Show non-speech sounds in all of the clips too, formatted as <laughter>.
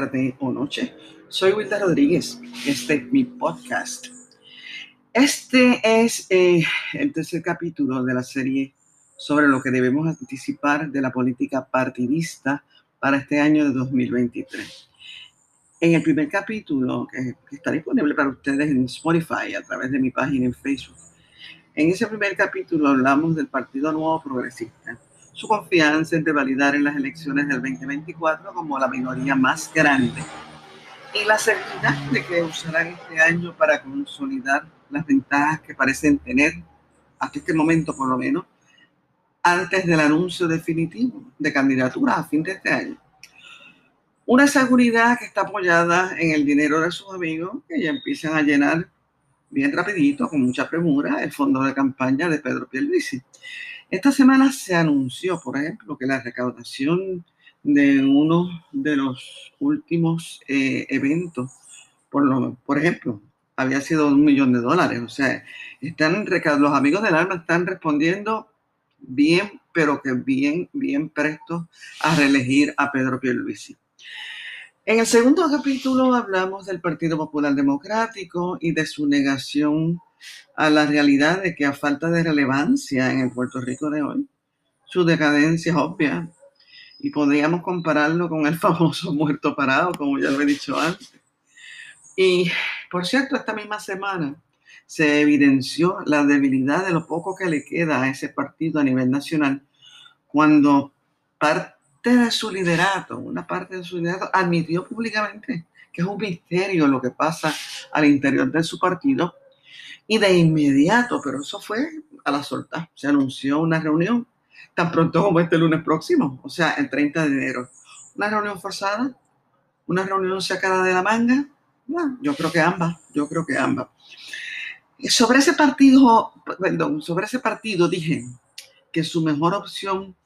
tarde o noche. Soy Wilda Rodríguez. Este es mi podcast. Este es eh, el tercer capítulo de la serie sobre lo que debemos anticipar de la política partidista para este año de 2023. En el primer capítulo, que, que está disponible para ustedes en Spotify a través de mi página en Facebook, en ese primer capítulo hablamos del Partido Nuevo Progresista su confianza en revalidar en las elecciones del 2024 como la minoría más grande y la seguridad de que usarán este año para consolidar las ventajas que parecen tener hasta este momento por lo menos antes del anuncio definitivo de candidatura a fin de este año. Una seguridad que está apoyada en el dinero de sus amigos que ya empiezan a llenar bien rapidito, con mucha premura, el fondo de campaña de Pedro Pierluisi. Esta semana se anunció, por ejemplo, que la recaudación de uno de los últimos eh, eventos, por, lo, ejemplo, había sido un millón de dólares. O sea, están, los amigos del alma están respondiendo bien, pero que bien, bien prestos a reelegir a Pedro Pierluisi. En el segundo capítulo hablamos del Partido Popular Democrático y de su negación a la realidad de que a falta de relevancia en el Puerto Rico de hoy, su decadencia es obvia y podríamos compararlo con el <laughs> famoso muerto parado, como ya lo he dicho antes. Y, por cierto, esta misma semana se evidenció la debilidad de lo poco que le queda a ese partido a nivel nacional cuando parte de su liderato, una parte de su liderato, admitió públicamente que es un misterio lo que pasa al interior de su partido y de inmediato, pero eso fue a la solta, se anunció una reunión tan pronto como este lunes próximo, o sea, el 30 de enero. Una reunión forzada, una reunión sacada de la manga. Yo creo que ambas, yo creo que ambas. Sobre ese partido, perdón, sobre ese partido dije que su mejor opción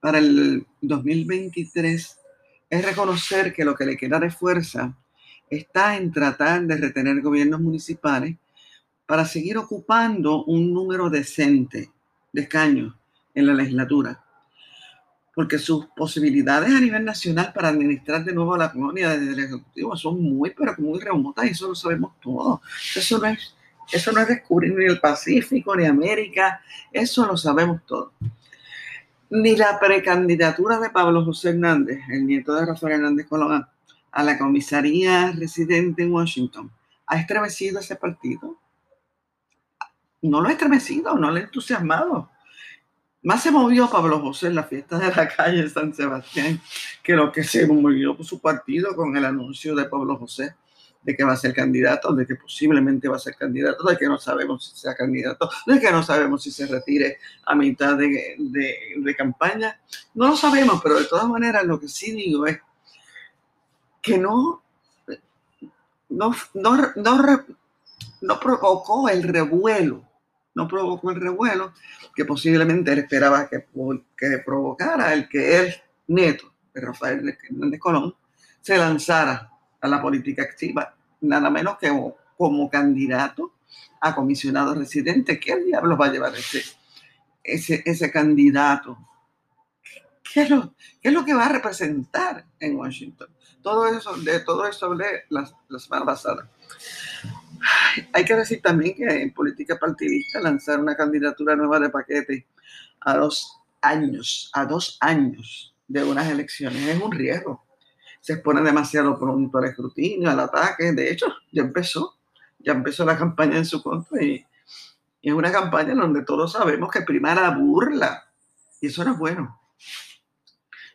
para el 2023 es reconocer que lo que le queda de fuerza está en tratar de retener gobiernos municipales para seguir ocupando un número decente de escaños en la legislatura, porque sus posibilidades a nivel nacional para administrar de nuevo la colonia desde el Ejecutivo son muy, pero muy remotas y eso lo sabemos todos. Eso no es, eso no es descubrir ni el Pacífico ni América, eso lo sabemos todos. Ni la precandidatura de Pablo José Hernández, el nieto de Rafael Hernández Colón, a la comisaría residente en Washington, ha estremecido ese partido no lo ha estremecido, no lo ha entusiasmado. Más se movió Pablo José en la fiesta de la <laughs> calle San Sebastián que lo que se movió por su partido con el anuncio de Pablo José de que va a ser candidato, de que posiblemente va a ser candidato, de que no sabemos si sea candidato, de que no sabemos si se retire a mitad de, de campaña. No lo sabemos, pero de todas maneras lo que sí digo es que no, no, no, no, no provocó el revuelo no provocó el revuelo que posiblemente él esperaba que, que provocara el que él, neto de Rafael Hernández Colón, se lanzara a la política activa, nada menos que como, candidato a comisionado residente. ¿Qué diablos va a llevar ese, ese, ese candidato? ¿Qué es, lo, ¿Qué es lo que va a representar en Washington? Todo eso, de todo eso hablé la, la. <laughs> Hay que decir también que en política partidista lanzar una candidatura nueva de paquete a dos años, a dos años de unas elecciones es un riesgo. Se expone demasiado pronto al escrutinio, al ataque. De hecho, ya empezó, ya empezó la campaña en su contra y, es una campaña donde todos sabemos que prima la burla. Y eso no es bueno.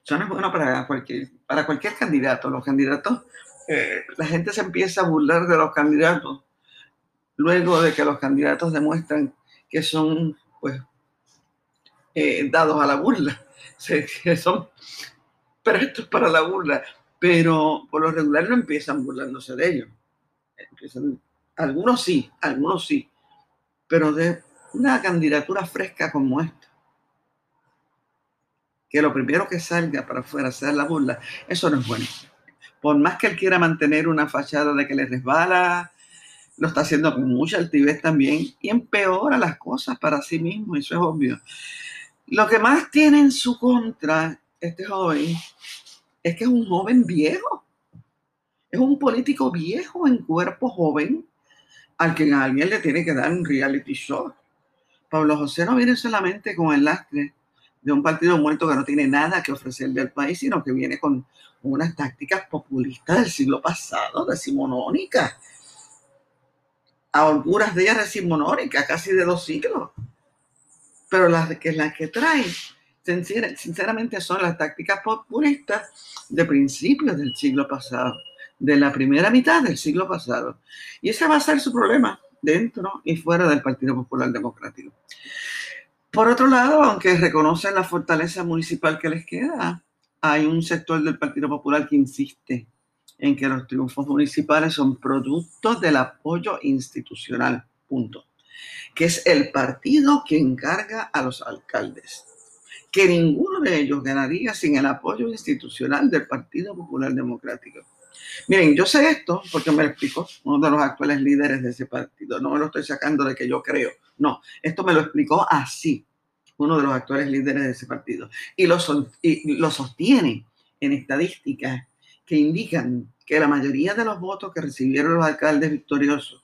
Eso no es bueno para cualquier, para cualquier candidato. Los candidatos, eh, la gente se empieza a burlar de los candidatos luego de que los candidatos demuestran que son pues eh, dados a la burla, <laughs> que son prestos para la burla, pero por lo regular no empiezan burlándose de ellos. algunos sí, algunos sí, pero de una candidatura fresca como esta, que lo primero que salga para afuera sea la burla, eso no es bueno. Por más que él quiera mantener una fachada de que le resbala, lo está haciendo con mucha altivez también y empeora las cosas para sí mismo, eso es obvio. Lo que más tiene en su contra este joven es que es un joven viejo. Es un político viejo en cuerpo joven al que alguien le tiene que dar un reality show. Pablo José no viene solamente con el lastre de un partido muerto que no tiene nada que ofrecerle al país, sino que viene con unas tácticas populistas del siglo pasado, decimonónicas, a holguras de ella decimonónicas, casi de dos siglos. Pero las que, las que trae, sinceramente, son las tácticas populistas de principios del siglo pasado de la primera mitad del siglo pasado. Y ese va a ser su problema dentro y fuera del Partido Popular Democrático. Por otro lado, aunque reconocen la fortaleza municipal que les queda, hay un sector del Partido Popular que insiste en que los triunfos municipales son productos del apoyo institucional, punto. Que es el partido que encarga a los alcaldes. Que ninguno de ellos ganaría sin el apoyo institucional del Partido Popular Democrático. Miren, yo sé esto porque me lo explicó uno de los actuales líderes de ese partido. No me lo estoy sacando de que yo creo. No, esto me lo explicó así uno de los actuales líderes de ese partido. Y lo, sostiene en estadísticas que indican que la mayoría de los votos que recibieron los alcaldes victoriosos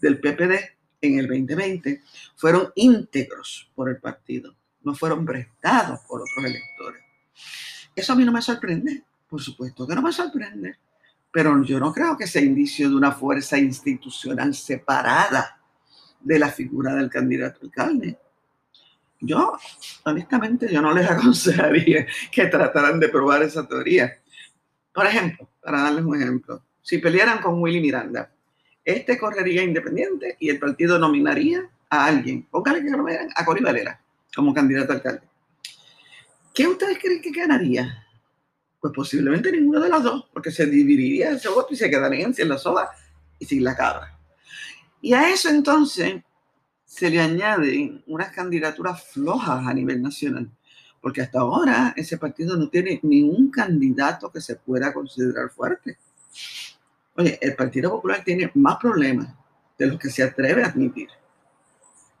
del PPD en el 2020 fueron íntegros por el partido, no fueron prestados por otros electores. Eso a mí no me sorprende, por supuesto que no me sorprende, pero yo no creo que sea indicio de una fuerza institucional separada de la figura del candidato alcalde. Yo, honestamente, yo no les <laughs> aconsejaría que trataran de probar esa teoría. Por ejemplo, para darles un ejemplo, si pelearan con Willy Miranda, este correría independiente y el partido nominaría a alguien, póngale que nominaran a Cori Valera como candidato alcalde. ¿Qué ustedes creen que ganaría? Pues posiblemente ninguno de los dos, porque se dividiría ese voto y se quedarían sin la soda y sin la cabra. Y a eso entonces se le añaden unas candidaturas flojas a nivel nacional, porque hasta ahora ese partido no tiene ni un candidato que se pueda considerar fuerte. Oye, el Partido Popular tiene más problemas de los que se atreve a admitir.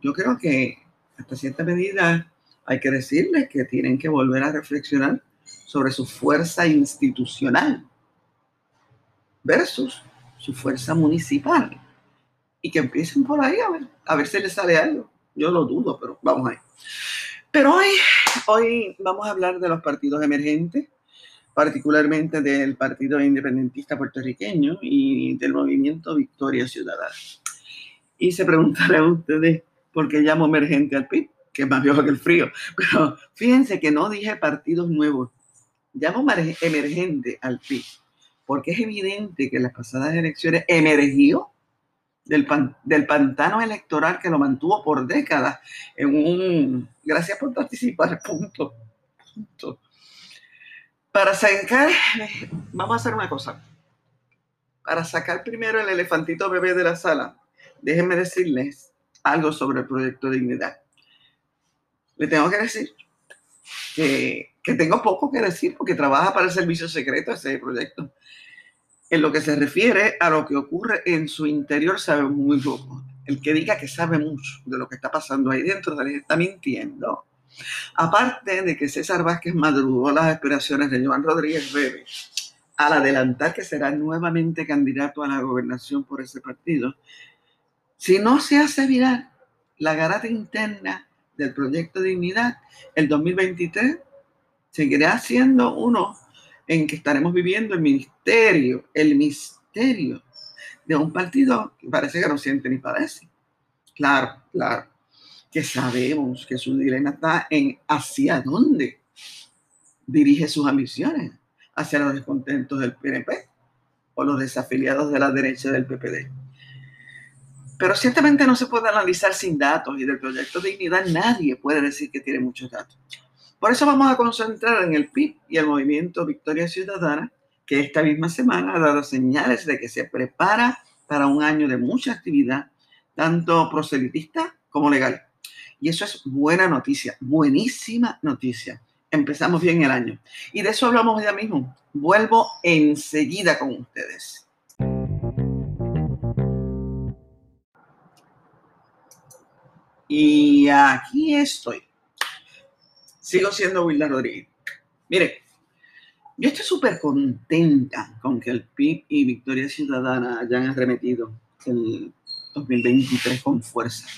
Yo creo que hasta cierta medida hay que decirles que tienen que volver a reflexionar sobre su fuerza institucional versus su fuerza municipal. Y que empiecen por ahí a ver, a ver si les sale algo. Yo lo dudo, pero vamos ahí. Pero hoy, hoy vamos a hablar de los partidos emergentes, particularmente del Partido Independentista Puertorriqueño y del Movimiento Victoria Ciudadana. Y se preguntarán ustedes por qué llamo emergente al PIB, que es más viejo que el frío. Pero fíjense que no dije partidos nuevos, llamo emergente al PIB, porque es evidente que en las pasadas elecciones emergió del, del pantano electoral que lo mantuvo por décadas en un... Gracias por participar, <laughs> punto. punto. Para sacar, vamos a hacer una cosa. Para sacar primero el elefantito bebé de la sala, déjenme decirles algo sobre el proyecto Dignidad. Le tengo que decir que que tengo poco que decir porque trabaja para el servicio secreto ese proyecto. En lo que se refiere a lo que ocurre en su interior, sabe muy poco. El que diga que sabe mucho de lo que está pasando ahí dentro, les está mintiendo. Aparte de que César Vázquez madrugó las aspiraciones de Joan Rodríguez Bebe al adelantar que será nuevamente candidato a la gobernación por ese partido, si no se hace viral la garata interna del proyecto Dignidad, el 2023 seguirá siendo uno en que estaremos viviendo el ministerio, el misterio de un partido que parece que no siente ni padece. Claro, claro, que sabemos que su dilema está en hacia dónde dirige sus ambiciones, hacia los descontentos del PNP o los desafiliados de la derecha del PPD. Pero ciertamente no se puede analizar sin datos y del proyecto Dignidad nadie puede decir que tiene muchos datos. Por eso vamos a concentrar en el PIB y el movimiento Victoria Ciudadana, que esta misma semana ha dado señales de que se prepara para un año de mucha actividad, tanto proselitista como legal. Y eso es buena noticia, buenísima noticia. Empezamos bien el año. Y de eso hablamos ya mismo. Vuelvo enseguida con ustedes. Y aquí estoy sigo siendo Wilda Rodríguez. Mire, Yo estoy súper contenta con que el PIB y Victoria Ciudadana hayan arremetido el 2023 con fuerza.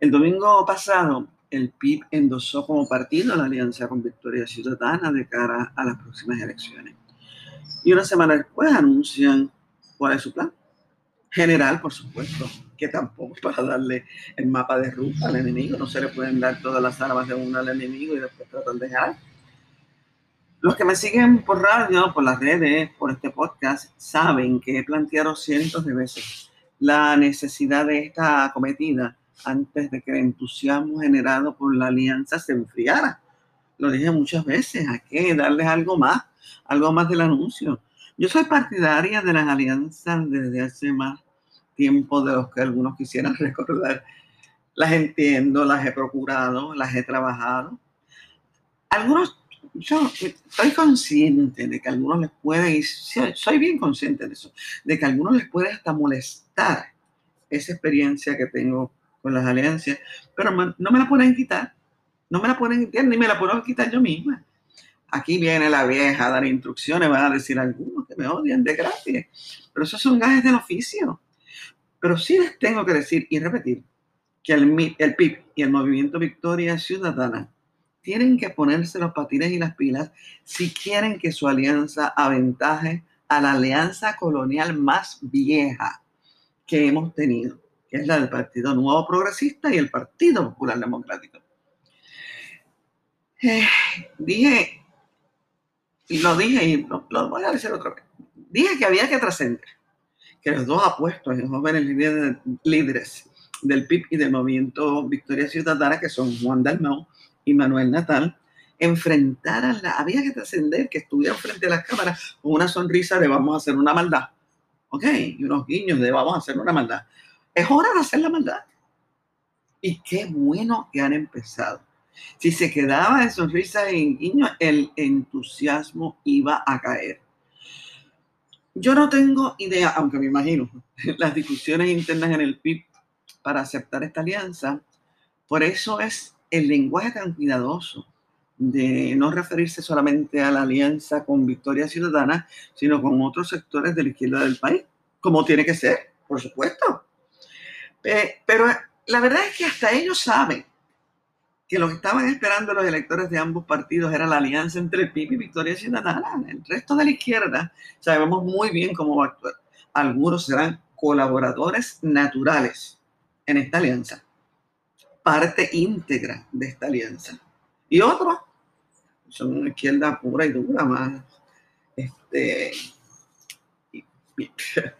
El domingo pasado, el PIB endosó como partido la alianza con Victoria Ciudadana de cara a las próximas elecciones. Y una semana después anuncian cuál es su plan. General, por supuesto, que tampoco para darle el mapa de ruta al enemigo. No se le pueden dar todas las armas de uno al enemigo y después tratar de ganar los que me siguen por radio, por las redes, por este podcast, saben que he planteado cientos de veces la necesidad de esta cometida antes de que el entusiasmo generado por la alianza se enfriara. Lo dije muchas veces, hay que darles algo más, algo más del anuncio. Yo soy partidaria de las alianzas desde hace más tiempo de los que algunos quisieran <laughs> recordar. Las entiendo, las he procurado, las he trabajado. Algunos yo estoy consciente de que a algunos les puede, y soy bien consciente de eso, de que a algunos les puede hasta molestar esa experiencia que tengo con las alianzas, pero no me la pueden quitar, no me la pueden quitar, ni me la puedo quitar yo misma. Aquí viene la vieja a dar instrucciones, van a decir algunos que me odian de gracia, pero esos son gajes del oficio. Pero sí les tengo que decir y repetir que el, el PIB y el Movimiento Victoria Ciudadana tienen que ponerse los patines y las pilas si quieren que su alianza aventaje a la alianza colonial más vieja que hemos tenido, que es la del Partido Nuevo Progresista y el Partido Popular Democrático. Eh, dije, y lo dije y lo, voy a decir otra vez, dije que había que trascender, que los dos apuestos y jóvenes líderes, del PIB y del movimiento Victoria Ciudadana, que son Juan Dalmau y Manuel Natal enfrentaran la, había que trascender, que estuvieran frente a las cámaras con una sonrisa de vamos a hacer una maldad, ¿ok? Y unos guiños de vamos a hacer una maldad. Es hora de hacer la maldad. Y qué bueno que han empezado. Si se quedaba en sonrisa y en guiño, el entusiasmo iba a caer. Yo no tengo idea, aunque me imagino, <laughs> las discusiones internas en el PIB para aceptar esta alianza. Por eso es el lenguaje tan cuidadoso de no referirse solamente a la alianza con Victoria Ciudadana, sino con otros sectores de la izquierda del país, como tiene que ser, por supuesto. Pero la verdad es que hasta ellos saben que lo que estaban esperando los electores de ambos partidos era la alianza entre el PIB y Victoria Ciudadana. El resto de la izquierda sabemos muy bien cómo va a actuar. Algunos serán colaboradores naturales en esta alianza parte íntegra de esta alianza. Y otros son una izquierda pura y dura, más este, <laughs>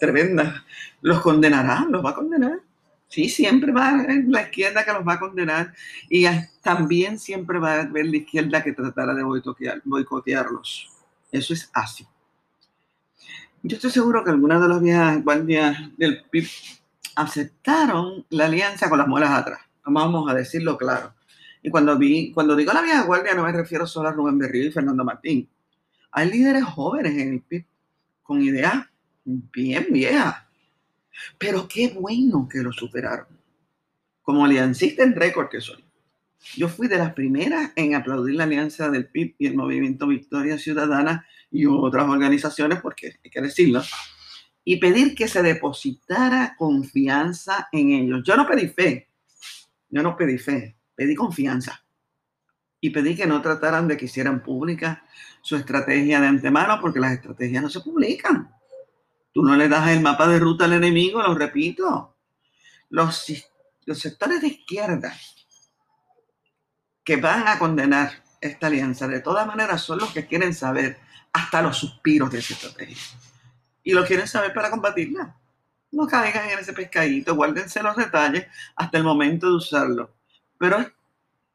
tremenda. Los condenará, los va a condenar. Sí, siempre va a haber la izquierda que los va a condenar y también siempre va a haber la izquierda que tratará de boicotearlos. Eso es así. Yo estoy seguro que algunas de las viejas guardias del PIB aceptaron la alianza con las muelas atrás. Vamos a decirlo claro. Y cuando, vi, cuando digo la vieja guardia, no me refiero solo a Rubén Berrío y Fernando Martín. Hay líderes jóvenes en el PIB con ideas bien viejas. Pero qué bueno que lo superaron. Como aliancista en récord que soy. Yo fui de las primeras en aplaudir la alianza del PIB y el movimiento Victoria Ciudadana y otras organizaciones, porque hay que decirlo, y pedir que se depositara confianza en ellos. Yo no pedí fe, yo no pedí fe, pedí confianza. Y pedí que no trataran de que hicieran pública su estrategia de antemano, porque las estrategias no se publican. Tú no le das el mapa de ruta al enemigo, lo repito. Los, sectores de izquierda que van a condenar esta alianza, de todas maneras, son los que quieren saber hasta los suspiros de esa estrategia y lo quieren saber para combatirla. No caigan en ese pescadito, guárdense los detalles hasta el momento de usarlo. Pero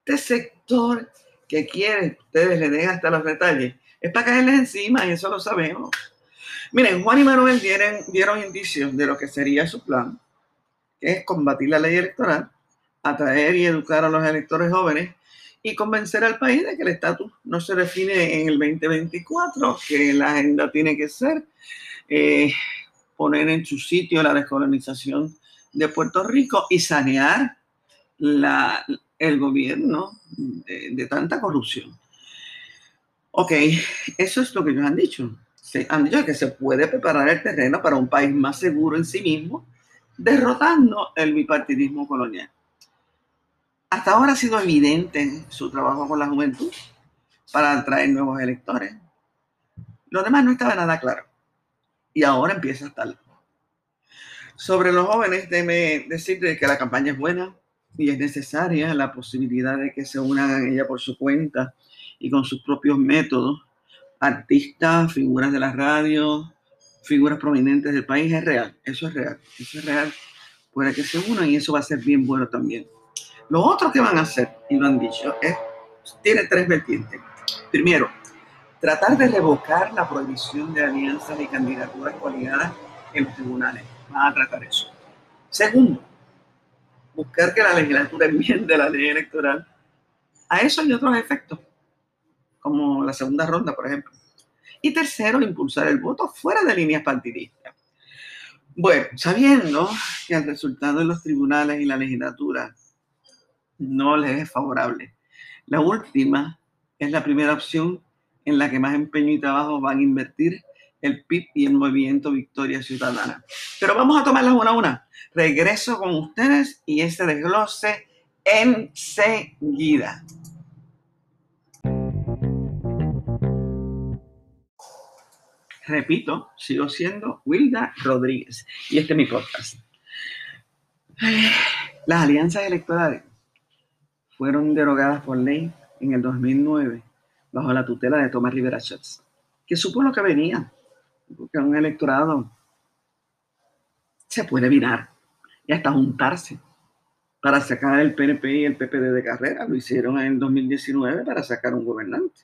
este sector que quiere ustedes le den hasta los detalles es para caerles encima y eso lo sabemos. Miren, Juan y Manuel dieron, dieron indicios de lo que sería su plan, que es combatir la ley electoral, atraer y educar a los electores jóvenes y convencer al país de que el estatus no se define en el 2024, que la agenda tiene que ser eh, poner en su sitio la descolonización de Puerto Rico y sanear el gobierno de, tanta corrupción. Ok, eso es lo que ellos han dicho. Se, han dicho que se puede preparar el terreno para un país más seguro en sí mismo, derrotando el bipartidismo colonial. Hasta ahora ha sido evidente su trabajo con la juventud para atraer nuevos electores. Lo demás no estaba nada claro. Y ahora empieza a estar. Sobre los jóvenes, déme decirles que la campaña es buena y es necesaria la posibilidad de que se unan a ella por su cuenta y con sus propios métodos. Artistas, figuras de la radio, figuras prominentes del país, es real, eso es real, eso es real. Puede que se unan y eso va a ser bien bueno también. Lo otro que van a hacer, y lo han dicho, es, tiene tres vertientes. Primero, tratar de revocar la prohibición de alianzas y candidaturas coaligadas en los tribunales. Van a tratar eso. Segundo, buscar que la legislatura <laughs> enmiende la ley electoral a eso y otros efectos, como la segunda ronda, por ejemplo. Y tercero, impulsar el voto fuera de líneas partidistas. Bueno, sabiendo que el resultado de los tribunales y la legislatura no les es favorable, la última es la primera opción en la que más empeño y trabajo van a invertir el PIB y el movimiento Victoria Ciudadana. Pero vamos a tomarlas una a una. Regreso con ustedes y ese desglose enseguida. Repito, sigo siendo Wilda Rodríguez y este es mi podcast. Las alianzas electorales fueron derogadas por ley en el 2009 bajo la tutela de Tomás Rivera Schatz, que supo lo que venía, porque un electorado se puede virar y hasta juntarse para sacar el PNP y el PPD de carrera. Lo hicieron en el 2019 para sacar un gobernante.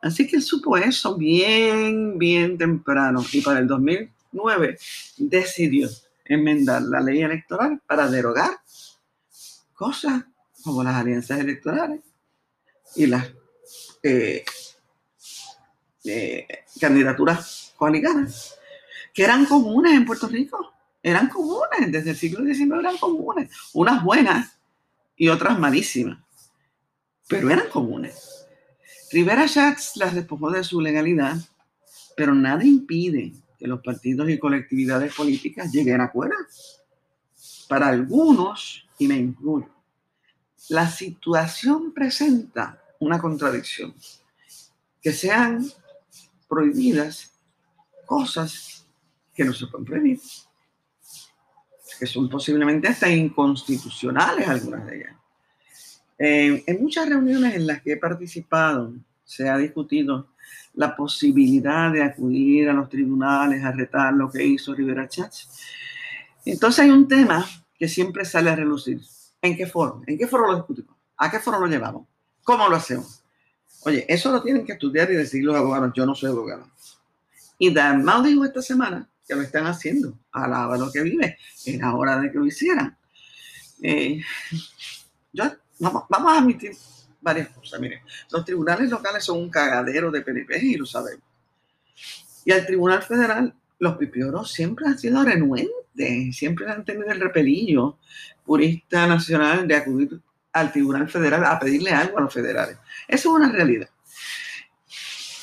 Así que supo eso bien, bien temprano. Y para el 2009 decidió enmendar la ley electoral para derogar cosas como las alianzas electorales y las eh, eh, candidaturas coaligadas, que eran comunes en Puerto Rico. Eran comunes, desde el siglo XIX eran comunes. Unas buenas y otras malísimas. Pero eran comunes. Rivera Schatz las despojó de su legalidad, pero nada impide que los partidos y colectividades políticas lleguen a acuerdos. Para algunos, y me incluyo, la situación presenta una contradicción. Que sean prohibidas cosas que no se pueden prohibir, que son posiblemente hasta inconstitucionales algunas de ellas. En muchas reuniones en las que he participado se ha discutido la posibilidad de acudir a los tribunales a retar lo que hizo Rivera Chats. Entonces hay un tema que siempre sale a relucir. ¿En qué foro? ¿En qué foro lo discutimos? ¿A qué foro lo llevamos? ¿Cómo lo hacemos? Oye, eso lo tienen que estudiar y decir los abogados. Yo no soy abogado. Y Dan dijo esta semana que lo están haciendo. Alaba lo que vive. Era hora de que lo hicieran. Eh, <laughs> yo, vamos, vamos a admitir varias cosas. Miren, los tribunales locales son un cagadero de PNP y lo sabemos. Y al Tribunal Federal, los pipioros siempre han sido renuentes, siempre han tenido el repelillo purista nacional de acudir al Tribunal Federal a pedirle algo a los federales. Eso es una realidad.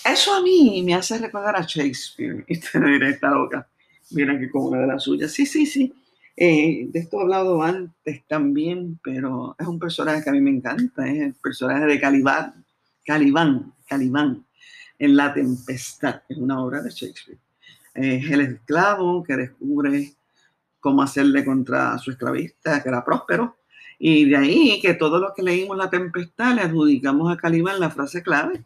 Eso a mí me hace recordar a Shakespeare. Y te diré, está loca. Mira que como una de las suyas. Sí, sí, sí. Eh, de esto he hablado antes también, pero es un personaje que a mí me encanta. Es el personaje de Calibán, Calibán, Calibán, en La Tempestad. Es una obra de Shakespeare. Es el esclavo que descubre cómo hacerle contra su esclavista, que era próspero, y de ahí que todo lo que leímos La Tempestad le adjudicamos a Calibán la frase clave,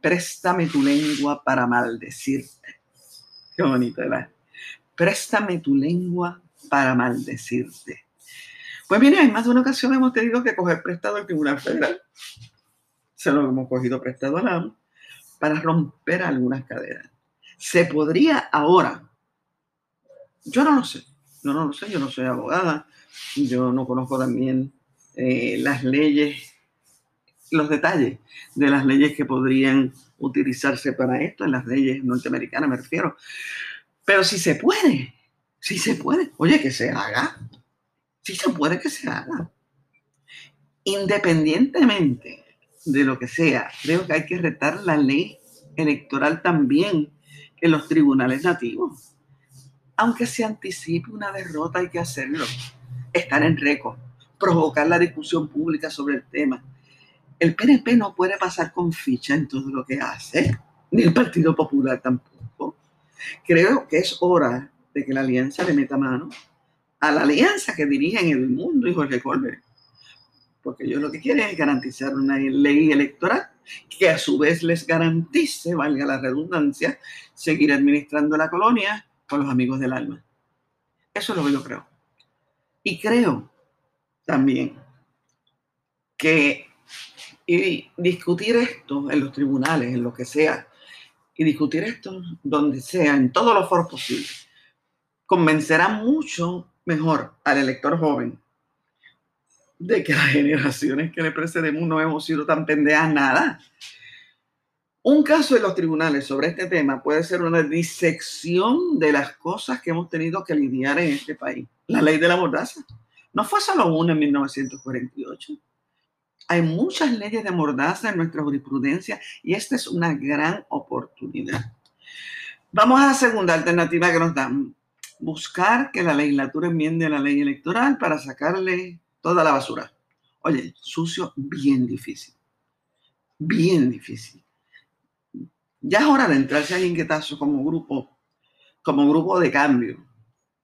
préstame tu lengua para maldecirte. Qué bonito, ¿verdad? Préstame tu lengua para maldecirte. Pues bien, en más de una ocasión hemos tenido que coger prestado al Tribunal Federal. Se lo hemos cogido prestado al AMO para romper algunas cadenas. Se podría ahora, yo no lo sé, yo no lo sé, yo no soy abogada, yo no conozco también eh, las leyes, los detalles de las leyes que podrían utilizarse para esto, en las leyes norteamericanas me refiero. Pero si se puede, si se puede, oye, que se haga, si se puede que se haga. Independientemente de lo que sea, creo que hay que retar la ley electoral también en los tribunales nativos. Aunque se anticipe una derrota, hay que hacerlo. Estar en récord, provocar la discusión pública sobre el tema. El PNP no puede pasar con ficha en todo lo que hace, ni el Partido Popular tampoco. Creo que es hora de que la alianza le meta mano a la alianza que dirigen el mundo y Jorge Colbert. Porque ellos lo que quieren es garantizar una ley electoral que a su vez les garantice, valga la redundancia, seguir administrando la colonia con los amigos del alma. Eso es lo que yo creo. Y creo también que y discutir esto en los tribunales, en lo que sea, y discutir esto donde sea, en todos los foros posibles, convencerá mucho mejor al elector joven de que las generaciones que le precedemos no hemos sido tan pendejas nada. Un caso en los tribunales sobre este tema puede ser una disección de las cosas que hemos tenido que lidiar en este país. La ley de la mordaza. No fue solo una en 1948. Hay muchas leyes de mordaza en nuestra jurisprudencia y esta es una gran oportunidad. Vamos a la segunda alternativa que nos dan. Buscar que la legislatura enmiende la ley electoral para sacarle toda la basura. Oye, sucio, bien difícil. Bien difícil ya es hora de entrarse a inquietazo como grupo, como grupo de cambio,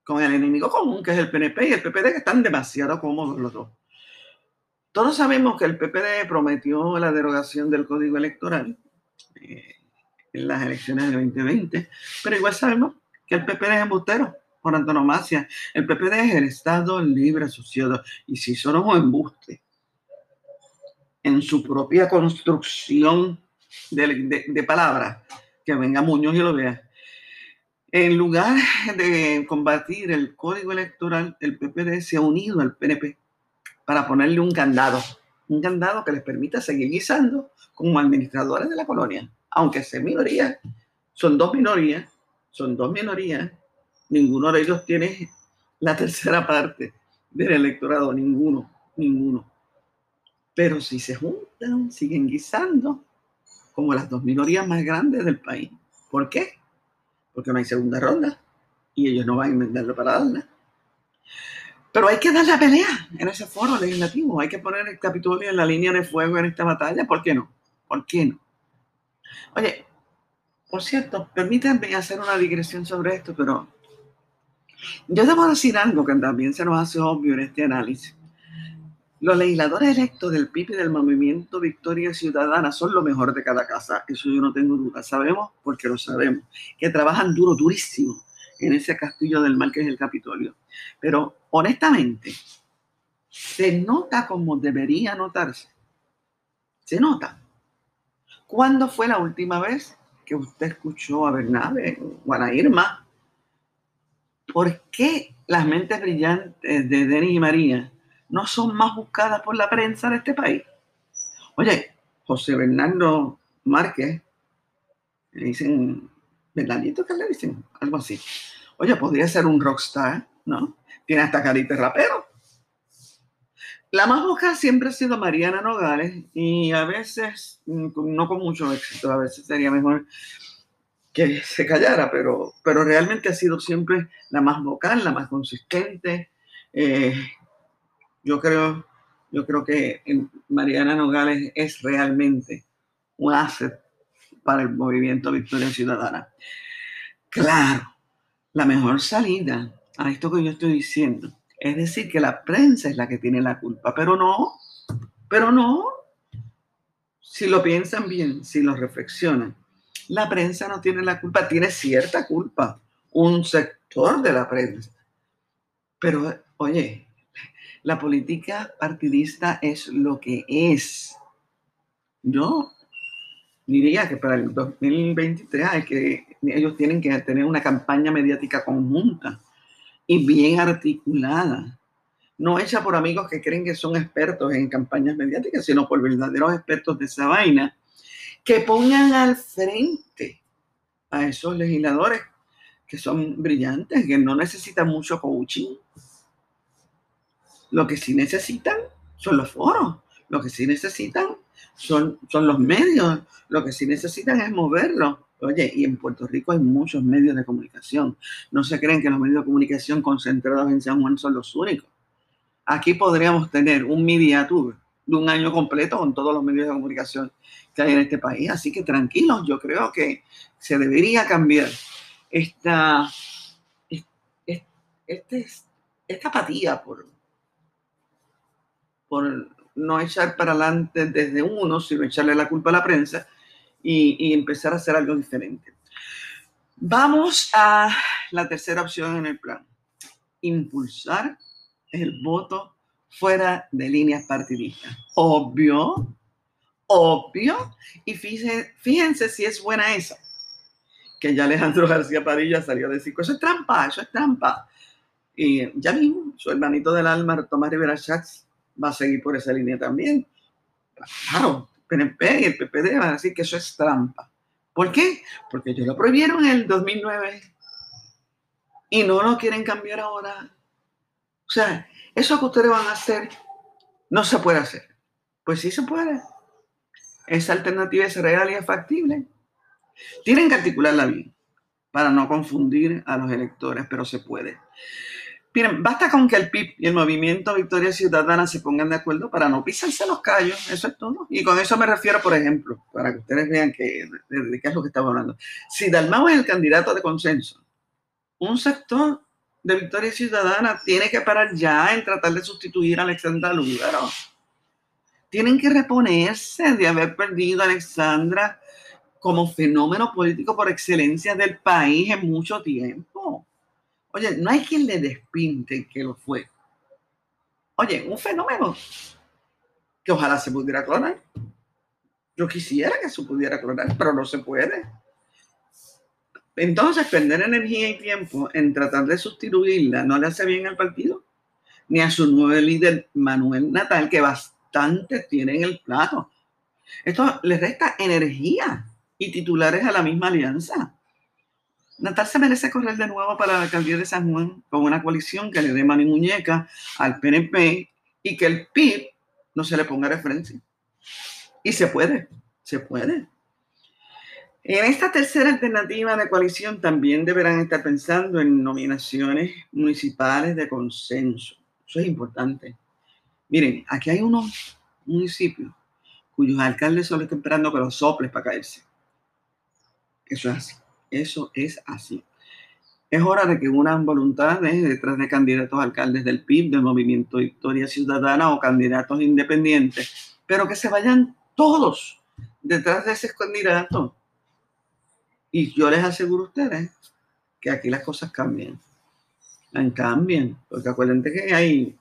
con el enemigo común que es el PNP y el PPD que están demasiado cómodos los dos. Todos sabemos que el PPD prometió la derogación del código electoral eh, en las elecciones del 2020, pero igual sabemos que el PPD es embustero por antonomasia. El PPD es el Estado libre asociado y si son un embuste en su propia construcción de, palabras, que venga Muñoz y lo vea. En lugar de combatir el código electoral, el PPD se ha unido al PNP para ponerle un candado, un candado que les permita seguir guisando como administradores de la colonia, aunque sean minorías, son dos minorías, son dos minorías, ninguno de ellos tiene la tercera parte del electorado, ninguno, ninguno. Pero si se juntan, siguen guisando, como las dos minorías más grandes del país. ¿Por qué? Porque no hay segunda ronda y ellos no van a inventarlo para darla. Pero hay que dar la pelea en ese foro legislativo. Hay que poner el Capitolio en la línea de fuego en esta batalla. ¿Por qué no? ¿Por qué no? Oye, por cierto, permítanme hacer una digresión sobre esto, pero yo debo decir algo que también se nos hace obvio en este análisis. Los legisladores electos del PIB y del Movimiento Victoria Ciudadana son lo mejor de cada casa, eso yo no tengo duda. Sabemos, porque lo sabemos, que trabajan duro, durísimo en ese castillo del mal que es el Capitolio. Pero honestamente, se nota como debería notarse. Se nota. ¿Cuándo fue la última vez que usted escuchó a Bernabe o a Irma? ¿Por qué las mentes brillantes de Denis y María no son más buscadas por la prensa de este país. Oye, José Bernardo Márquez, le dicen, Bernardito, ¿qué le dicen? Algo así. Oye, podría ser un rockstar, ¿no? Tiene hasta carita de rapero. La más buscada siempre ha sido Mariana Nogales y a veces, mm, no con mucho éxito, a veces sería mejor se callara, pero, pero realmente ha sido siempre la más vocal, la más consistente, eh, yo creo, yo creo que Mariana Nogales es realmente un asset para el movimiento Victoria Ciudadana. Claro, la mejor salida a esto que yo estoy diciendo es decir que la prensa es la que tiene la culpa, pero no, pero no. Si lo piensan bien, si lo reflexionan, la prensa no tiene la culpa, tiene cierta culpa, un sector de la prensa. Pero, oye, la política partidista es lo que es. Yo diría que para el 2023 hay que, ellos tienen que tener una campaña mediática conjunta y bien articulada. No hecha por amigos que creen que son expertos en campañas mediáticas, sino por verdaderos expertos de esa vaina, que pongan al frente a esos legisladores que son brillantes, que no necesitan mucho coaching, lo que sí necesitan son los foros. Lo que sí necesitan son, son los medios. Lo que sí necesitan es moverlo. Oye, y en Puerto Rico hay muchos medios de comunicación. No se creen que los medios de comunicación concentrados en San Juan son los únicos. Aquí podríamos tener un media tour de un año completo con todos los medios de comunicación que hay en este país. Así que tranquilos, yo creo que se debería cambiar esta, este, esta apatía por, por no echar para adelante desde uno, sino echarle la culpa a la prensa y, empezar a hacer algo diferente. Vamos a la tercera opción en el plan. Impulsar el voto fuera de líneas partidistas. Obvio, obvio. Y fíjense, fíjense si es buena esa. Que ya Alejandro García Padilla salió a decir, eso es trampa, eso es trampa. Y ya mismo, su hermanito del alma, Tomás Rivera Schatz, va a seguir por esa línea también. Claro, PNP y el PPD van a decir que eso es trampa. ¿Por qué? Porque ellos lo prohibieron en el 2009 y no lo quieren cambiar ahora. O sea, eso que ustedes van a hacer no se puede hacer. Pues sí se puede. Esa alternativa es real y es factible. Tienen que articularla bien para no confundir a los electores, pero se puede. Miren, basta con que el PIB y el movimiento Victoria Ciudadana se pongan de acuerdo para no pisarse los callos, eso es todo. Y con eso me refiero, por ejemplo, para que ustedes vean que, de, qué es lo que estamos hablando. Si Dalmau es el candidato de consenso, un sector de Victoria Ciudadana tiene que parar ya en tratar de sustituir a Alexandra Lúgaro. Tienen que reponerse de haber perdido a Alexandra como fenómeno político por excelencia del país en mucho tiempo. Oye, no hay quien le despinte que lo fue. Oye, un fenómeno que ojalá se pudiera clonar. Yo quisiera que se pudiera clonar, pero no se puede. Entonces, perder energía y tiempo en tratar de sustituirla no le hace bien al partido, ni a su nuevo líder Manuel Natal, que bastante tiene en el plato. Esto le resta energía y titulares a la misma alianza. Natal se merece correr de nuevo para la alcaldía de San Juan con una coalición que le dé mano y muñeca al PNP y que el PIB no se le ponga referencia. Y se puede, se puede. En esta tercera alternativa de coalición también deberán estar pensando en nominaciones municipales de consenso. Eso es importante. Miren, aquí hay unos municipios cuyos alcaldes solo están esperando que los soples para caerse. Eso es así. Eso es así. Es hora de que unan voluntades detrás de candidatos alcaldes del PIB, del Movimiento Victoria Ciudadana o candidatos independientes, pero que se vayan todos detrás de ese candidato. Y yo les aseguro a ustedes que aquí las cosas cambian. Cambian, porque acuérdense que hay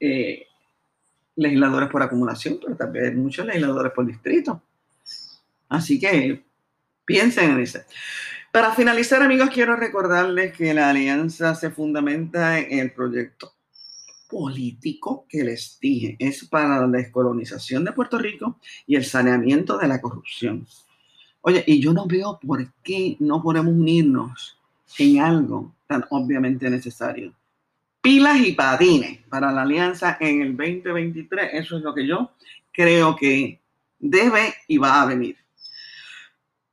eh, legisladores por acumulación, pero también muchos legisladores por distrito. Así que Piensen en eso. Para finalizar, amigos, quiero recordarles que la alianza se fundamenta en el proyecto político que les dije. Es para la descolonización de Puerto Rico y el saneamiento de la corrupción. Oye, y yo no veo por qué no podemos unirnos en algo tan obviamente necesario. Pilas y patines para la alianza en el 2023. Eso es lo que yo creo que debe y va a venir.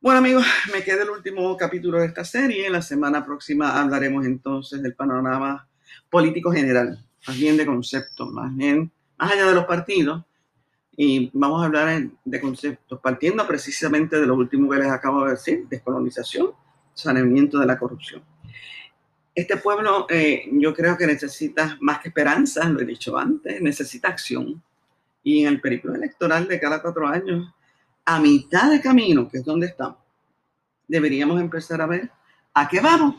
Bueno amigos, me queda el último capítulo de esta serie. La semana próxima hablaremos entonces del panorama político general, más bien de conceptos, más bien, más allá de los partidos. Y vamos a hablar de conceptos, partiendo precisamente de lo último que les acabo de decir, descolonización, saneamiento de la corrupción. Este pueblo eh, yo creo que necesita más que esperanza, lo he dicho antes, necesita acción. Y en el periplo electoral de cada cuatro años a mitad de camino, que es donde estamos, deberíamos empezar a ver a qué vamos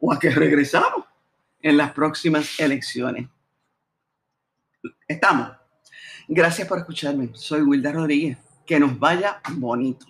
o a qué regresamos en las próximas elecciones. Estamos. Gracias por escucharme. Soy Wilda Rodríguez. Que nos vaya bonito.